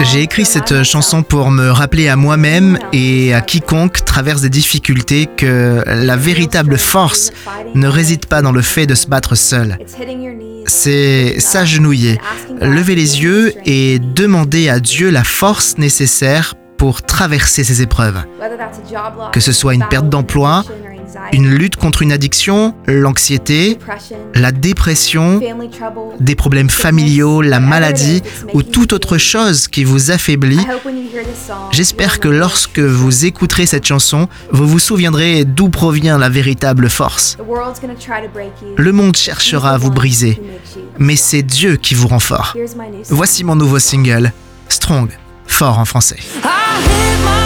J'ai écrit cette chanson pour me rappeler à moi-même et à quiconque traverse des difficultés que la véritable force ne réside pas dans le fait de se battre seul. C'est s'agenouiller, lever les yeux et demander à Dieu la force nécessaire pour traverser ces épreuves. Que ce soit une perte d'emploi, une lutte contre une addiction, l'anxiété, la dépression, des problèmes familiaux, la maladie ou toute autre chose qui vous affaiblit. J'espère que lorsque vous écouterez cette chanson, vous vous souviendrez d'où provient la véritable force. Le monde cherchera à vous briser, mais c'est Dieu qui vous rend fort. Voici mon nouveau single, Strong, fort en français. I hit my